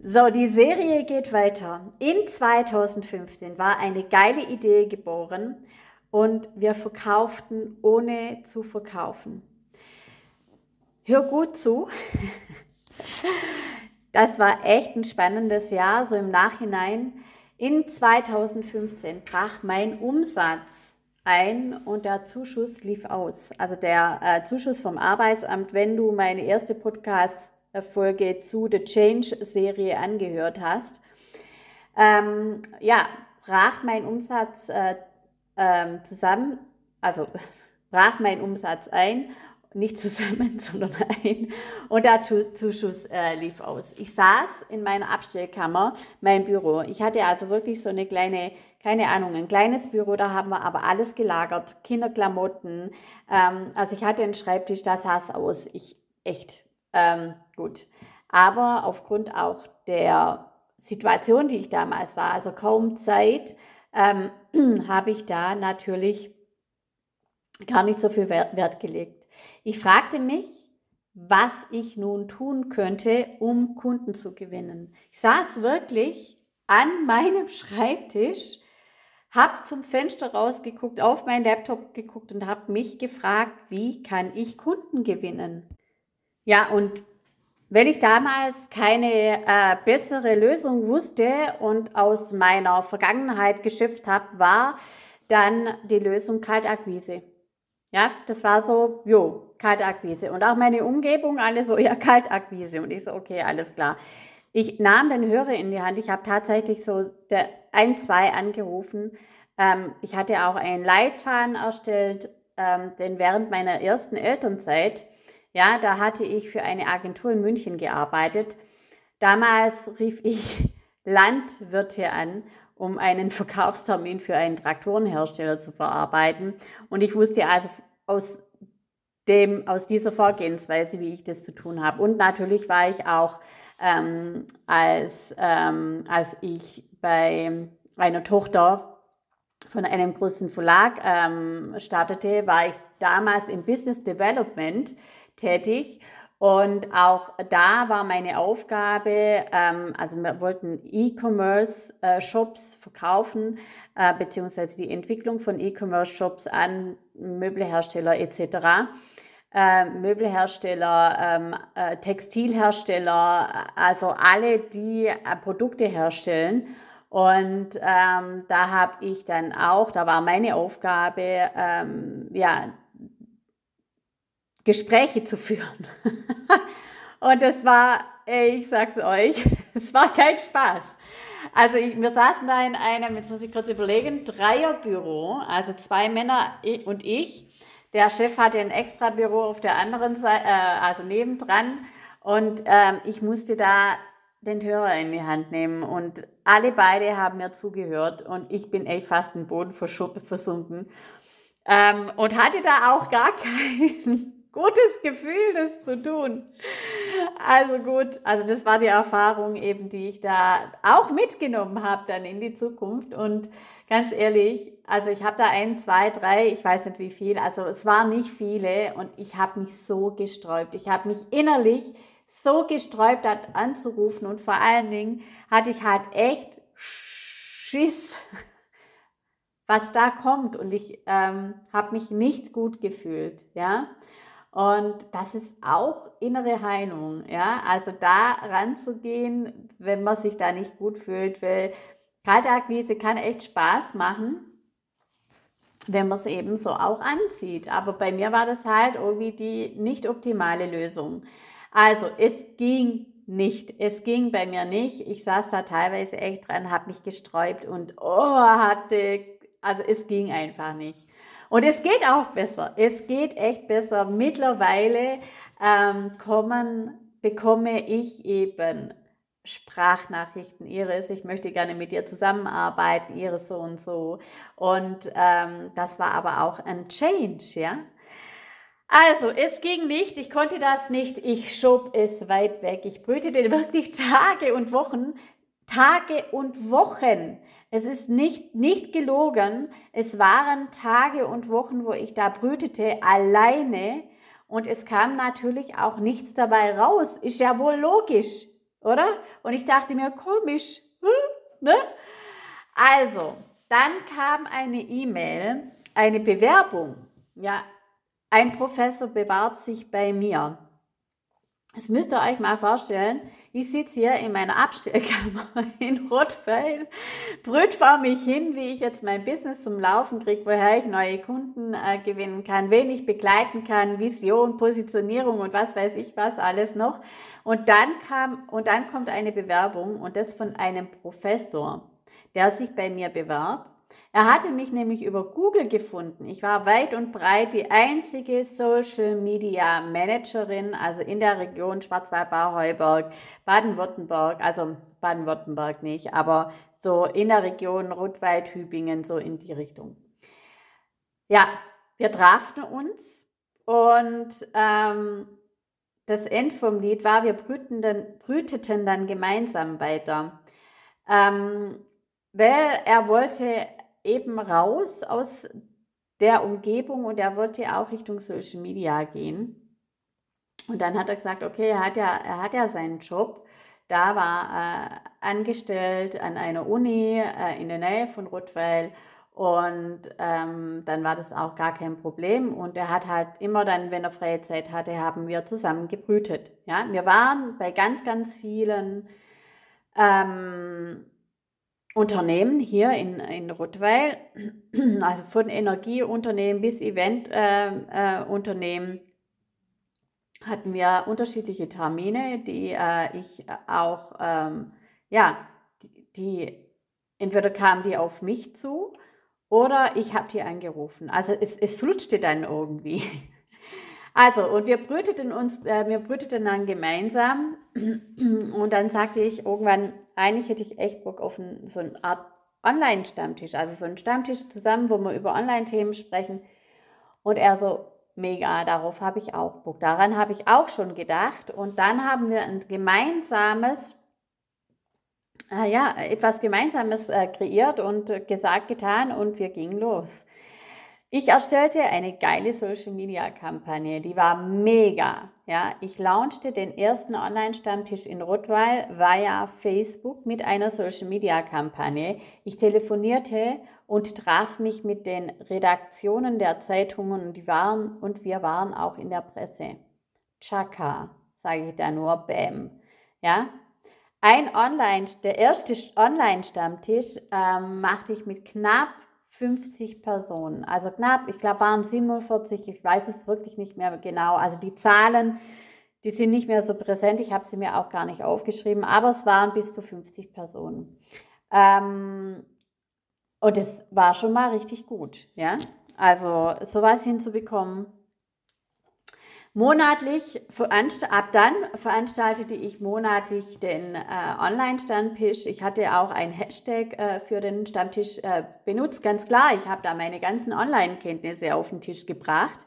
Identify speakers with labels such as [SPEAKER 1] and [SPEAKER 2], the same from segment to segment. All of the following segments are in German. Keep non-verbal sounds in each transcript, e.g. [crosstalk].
[SPEAKER 1] So, die Serie geht weiter. In 2015 war eine geile Idee geboren und wir verkauften ohne zu verkaufen. Hör gut zu. [laughs] Das war echt ein spannendes Jahr, so im Nachhinein. In 2015 brach mein Umsatz ein und der Zuschuss lief aus. Also der äh, Zuschuss vom Arbeitsamt, wenn du meine erste Podcast-Folge zu The Change-Serie angehört hast. Ähm, ja, brach mein Umsatz äh, äh, zusammen, also [laughs] brach mein Umsatz ein nicht zusammen, [laughs] sondern ein. Und der Zuschuss äh, lief aus. Ich saß in meiner Abstellkammer, mein Büro. Ich hatte also wirklich so eine kleine, keine Ahnung, ein kleines Büro, da haben wir aber alles gelagert, Kinderklamotten. Ähm, also ich hatte einen Schreibtisch, da sah es aus. Ich, echt, ähm, gut. Aber aufgrund auch der Situation, die ich damals war, also kaum Zeit, ähm, [clears throat] habe ich da natürlich gar nicht so viel Wert, Wert gelegt. Ich fragte mich, was ich nun tun könnte, um Kunden zu gewinnen. Ich saß wirklich an meinem [laughs] Schreibtisch, habe zum Fenster rausgeguckt, auf meinen Laptop geguckt und habe mich gefragt, wie kann ich Kunden gewinnen? Ja, und wenn ich damals keine äh, bessere Lösung wusste und aus meiner Vergangenheit geschöpft habe, war dann die Lösung Kaltakquise. Ja, das war so, jo, Kaltakquise. Und auch meine Umgebung, alle so, [laughs] ja, Kaltakquise. Und ich so, okay, alles klar. Ich nahm den Hörer in die Hand. Ich habe tatsächlich so der ein, zwei angerufen. Ähm, ich hatte auch einen Leitfaden erstellt, ähm, denn während meiner ersten Elternzeit, ja, da hatte ich für eine Agentur in München gearbeitet. Damals rief ich [laughs] Landwirte an um einen [laughs] Verkaufstermin für einen Traktorenhersteller zu verarbeiten. Und ich wusste also aus, dem, aus dieser Vorgehensweise, wie ich das zu tun habe. Und natürlich war ich auch, ähm, als, ähm, als ich bei einer Tochter von einem großen Verlag ähm, startete, war ich damals im Business Development tätig und auch da war meine Aufgabe, ähm, also wir wollten E-Commerce-Shops äh, verkaufen, äh, beziehungsweise die Entwicklung von E-Commerce-Shops an Möbelhersteller etc. Äh, Möbelhersteller, ähm, äh, Textilhersteller, also alle, die äh, Produkte herstellen. Und ähm, da habe ich dann auch, da war meine Aufgabe, ähm, ja, Gespräche zu führen. [laughs] und das war, ich sag's euch, [laughs] es war kein Spaß. Also ich, wir saßen da in einem, jetzt muss ich kurz überlegen, Dreierbüro, also zwei Männer und ich. Der Chef hatte ein extra Büro auf der anderen Seite, äh, also nebendran. Und ähm, ich musste da den Hörer in die Hand nehmen und alle beide haben mir zugehört und ich bin echt fast im Boden versunken ähm, und hatte da auch gar [laughs] keinen gutes Gefühl, das zu tun. Also gut, also das war die Erfahrung eben, die ich da auch mitgenommen habe dann in die Zukunft. Und ganz ehrlich, also ich habe da ein, zwei, drei, ich weiß nicht wie viel, also es waren nicht viele und ich habe mich so gesträubt. Ich habe mich innerlich so gesträubt, hat anzurufen und vor allen Dingen hatte ich halt echt Schiss, was da kommt und ich ähm, habe mich nicht gut gefühlt, ja. Und das ist auch innere Heilung, ja. Also da ranzugehen, wenn man sich da nicht gut fühlt, weil Kaltakquise kann echt Spaß machen, wenn man es eben so auch anzieht. Aber bei mir war das halt irgendwie die nicht optimale Lösung. Also es ging nicht. Es ging bei mir nicht. Ich saß da teilweise echt dran, habe mich gesträubt und oh, hatte, also es ging einfach nicht. Und es geht auch besser. Es geht echt besser. Mittlerweile ähm, kommen, bekomme ich eben Sprachnachrichten, Iris, ich möchte gerne mit dir zusammenarbeiten, Iris so und so. Und ähm, das war aber auch ein Change, ja. Also, es ging nicht, ich konnte das nicht, ich schob es weit weg. Ich brütete wirklich Tage und Wochen, Tage und Wochen es ist nicht, nicht gelogen. Es waren Tage und Wochen, wo ich da brütete, alleine. Und es kam natürlich auch nichts dabei raus. Ist ja wohl logisch. oder? Und ich dachte mir, komisch, hm, ne? Also, dann kam eine E-Mail, eine Bewerbung. Ja, ein Professor bewarb sich bei mir. Das müsst ihr euch mal vorstellen. Ich sitze hier in meiner Abstellkammer [laughs] in Rotweil, brüt vor mich hin, wie ich jetzt mein Business zum Laufen kriege, woher ich neue Kunden äh, gewinnen kann, wen ich begleiten kann, Vision, Positionierung und was weiß ich was alles noch. Und dann kam, und dann kommt eine Bewerbung und das von einem Professor, der sich bei mir bewarb er hatte mich nämlich über Google gefunden. Ich war weit und breit die einzige Social Media Managerin, also in der Region Schwarzwald-Bauheuberg, Baden-Württemberg, also Baden-Württemberg nicht, aber so in der Region Rotwald-Hübingen, so in die Richtung. Ja, wir trafen uns und ähm, das End vom Lied war, wir brüteten dann, brüteten dann gemeinsam weiter. Ähm, weil er wollte eben raus aus der Umgebung und er wollte auch Richtung Social Media gehen. Und dann hat er gesagt, okay, er hat ja, er hat ja seinen Job. Da war äh, angestellt an einer Uni äh, in der Nähe von Rottweil und ähm, dann war das auch gar kein Problem. Und er hat halt immer dann, wenn er freie Zeit hatte, haben wir zusammen gebrütet. Ja? Wir waren bei ganz, ganz vielen ähm, Unternehmen hier in, in Rottweil, also von Energieunternehmen bis Eventunternehmen, äh, äh, hatten wir unterschiedliche Termine, die äh, ich auch, ähm, ja, die, die, entweder kamen die auf mich zu oder ich habe die angerufen. Also es, es flutschte dann irgendwie. Also, und wir brüteten uns, äh, wir brüteten dann gemeinsam [clears throat] und dann sagte ich irgendwann, eigentlich hätte ich echt Bock auf ein, so eine Art Online-Stammtisch, also so einen Stammtisch zusammen, wo wir über Online-Themen sprechen. Und er so, mega, darauf habe ich auch Bock. Daran habe ich auch schon gedacht. Und dann haben wir ein gemeinsames, äh, ja, etwas Gemeinsames äh, kreiert und äh, gesagt, getan und wir gingen los. Ich erstellte eine geile Social Media Kampagne, die war mega. Ja, ich launchte den ersten Online-Stammtisch in Rottweil via Facebook mit einer Social Media Kampagne. Ich telefonierte und traf mich mit den Redaktionen der Zeitungen und, die waren, und wir waren auch in der Presse. Chaka, sage ich da nur, bam. Ja, ein Online, der erste Online-Stammtisch ähm, machte ich mit knapp 50 Personen. Also knapp, ich glaube, waren 47, ich weiß es wirklich nicht mehr genau. Also die Zahlen, die sind nicht mehr so präsent. Ich habe sie mir auch gar nicht aufgeschrieben, aber es waren bis zu 50 Personen. Ähm, und es war schon mal richtig gut, ja. Also sowas hinzubekommen, Monatlich, ab dann veranstaltete ich monatlich den äh, Online-Stammtisch. Ich hatte auch ein Hashtag äh, für den Stammtisch äh, benutzt, ganz klar. Ich habe da meine ganzen Online-Kenntnisse auf den Tisch gebracht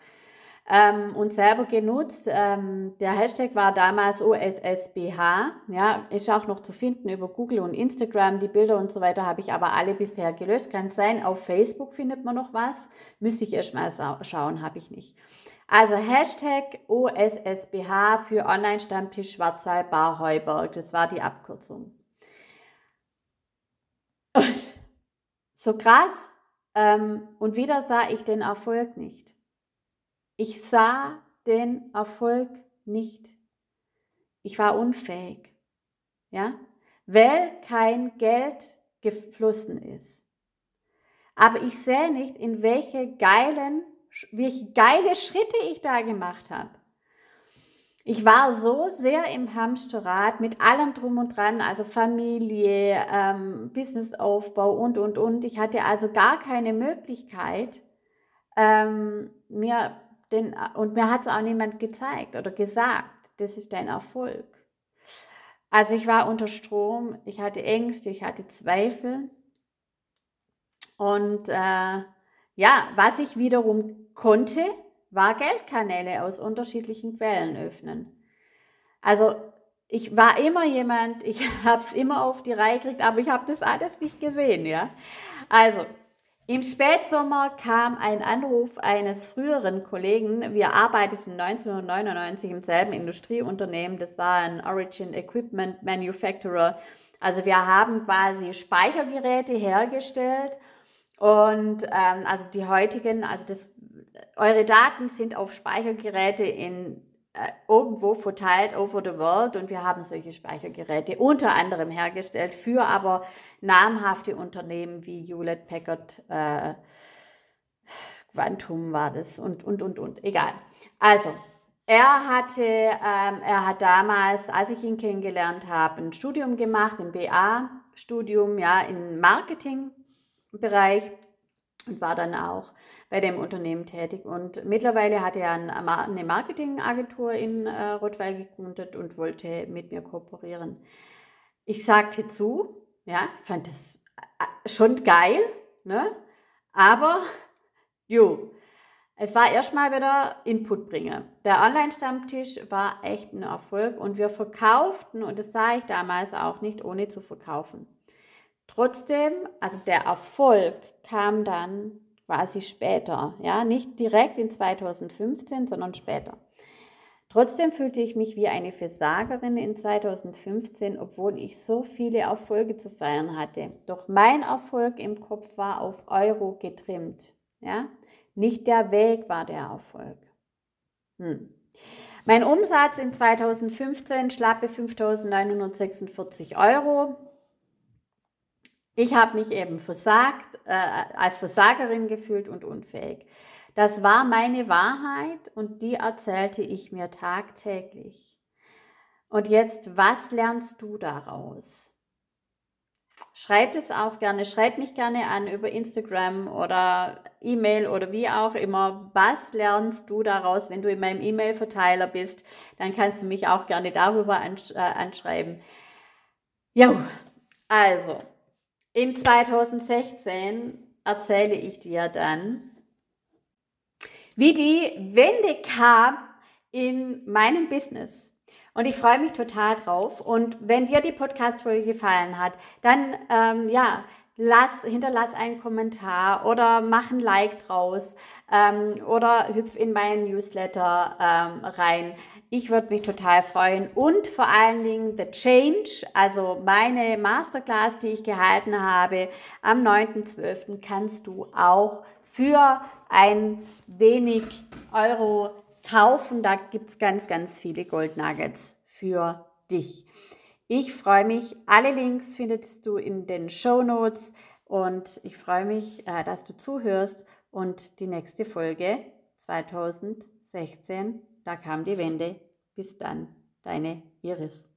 [SPEAKER 1] ähm, und selber genutzt. Ähm, der Hashtag war damals OSSBH. Ja, ist auch noch zu finden über Google und Instagram. Die Bilder und so weiter habe ich aber alle bisher gelöscht. Kann sein, auf Facebook findet man noch was. Müsste ich erst mal schauen, habe ich nicht. Also Hashtag OSSBH für Online-Stammtisch Schwarzwald Bar Heuberg. Das war die Abkürzung. Und so krass. Ähm, und wieder sah ich den Erfolg nicht. Ich sah den Erfolg nicht. Ich war unfähig. Ja? Weil kein Geld geflossen ist. Aber ich sehe nicht, in welche geilen welche geile Schritte ich da gemacht habe. Ich war so sehr im Hamsterrad mit allem drum und dran, also Familie, ähm, Businessaufbau und, und, und. Ich hatte also gar keine Möglichkeit, ähm, mir den, und mir hat es auch niemand gezeigt oder gesagt, das ist dein Erfolg. Also ich war unter Strom, ich hatte Ängste, ich hatte Zweifel. Und äh, ja, was ich wiederum konnte, war Geldkanäle aus unterschiedlichen Quellen öffnen. Also ich war immer jemand, [laughs] ich habe es immer auf die Reihe gekriegt, aber ich habe das alles nicht gesehen, ja. Also Im Spätsommer kam ein Anruf eines früheren Kollegen. Wir arbeiteten 1999 im selben Industrieunternehmen. Das war ein Origin Equipment Manufacturer. Also wir haben quasi Speichergeräte hergestellt und ähm, also die heutigen, also das, eure Daten sind auf Speichergeräte in äh, irgendwo verteilt over the world und wir haben solche Speichergeräte unter anderem hergestellt für aber namhafte Unternehmen wie Hewlett Packard, äh, Quantum war das und, und, und, und, egal. Also, er hatte, ähm, er hat damals, als ich ihn kennengelernt habe, ein Studium gemacht, ein BA-Studium, ja, im Marketingbereich und war dann auch bei dem Unternehmen tätig. Und mittlerweile hat er eine Marketingagentur in äh, Rottweil gegründet und wollte mit mir kooperieren. Ich sagte zu, ja, fand es äh, schon geil, ne? aber [laughs] jo, es war erstmal wieder Input bringen. Der Online-Stammtisch war echt ein Erfolg und wir verkauften, und das sah ich damals auch nicht, ohne zu verkaufen. Trotzdem, also der Erfolg kam dann quasi später, ja, nicht direkt in 2015, sondern später. Trotzdem fühlte ich mich wie eine Versagerin in 2015, obwohl ich so viele Erfolge zu feiern hatte. Doch mein Erfolg im Kopf war auf Euro getrimmt. Ja? Nicht der Weg war der Erfolg. Hm. Mein Umsatz in 2015 schlappe 5.946 Euro. Ich habe mich eben versagt, äh, als Versagerin gefühlt und unfähig. Das war meine Wahrheit und die erzählte ich mir tagtäglich. Und jetzt, was lernst du daraus? Schreib es auch gerne, schreib mich gerne an über Instagram oder E-Mail oder wie auch immer. Was lernst du daraus, wenn du in meinem E-Mail-Verteiler bist? Dann kannst du mich auch gerne darüber ansch äh, anschreiben. Ja, also, in 2016 erzähle ich dir dann, wie die Wende kam in meinem Business. Und ich freue mich total drauf. Und wenn dir die Podcast-Folge gefallen hat, dann ähm, ja, lass, hinterlass einen Kommentar oder mach ein Like draus ähm, oder hüpf in meinen Newsletter ähm, rein. Ich würde mich total freuen. Und vor allen Dingen The Change, also meine Masterclass, die ich gehalten habe, am 9.12. kannst du auch für ein wenig Euro kaufen. Da gibt es ganz, ganz viele Gold Nuggets für dich. Ich freue mich. Alle Links findest du in den Show Notes und ich freue mich, äh, dass du zuhörst und die nächste Folge 2016 da kam die Wende. Bis dann, deine Iris.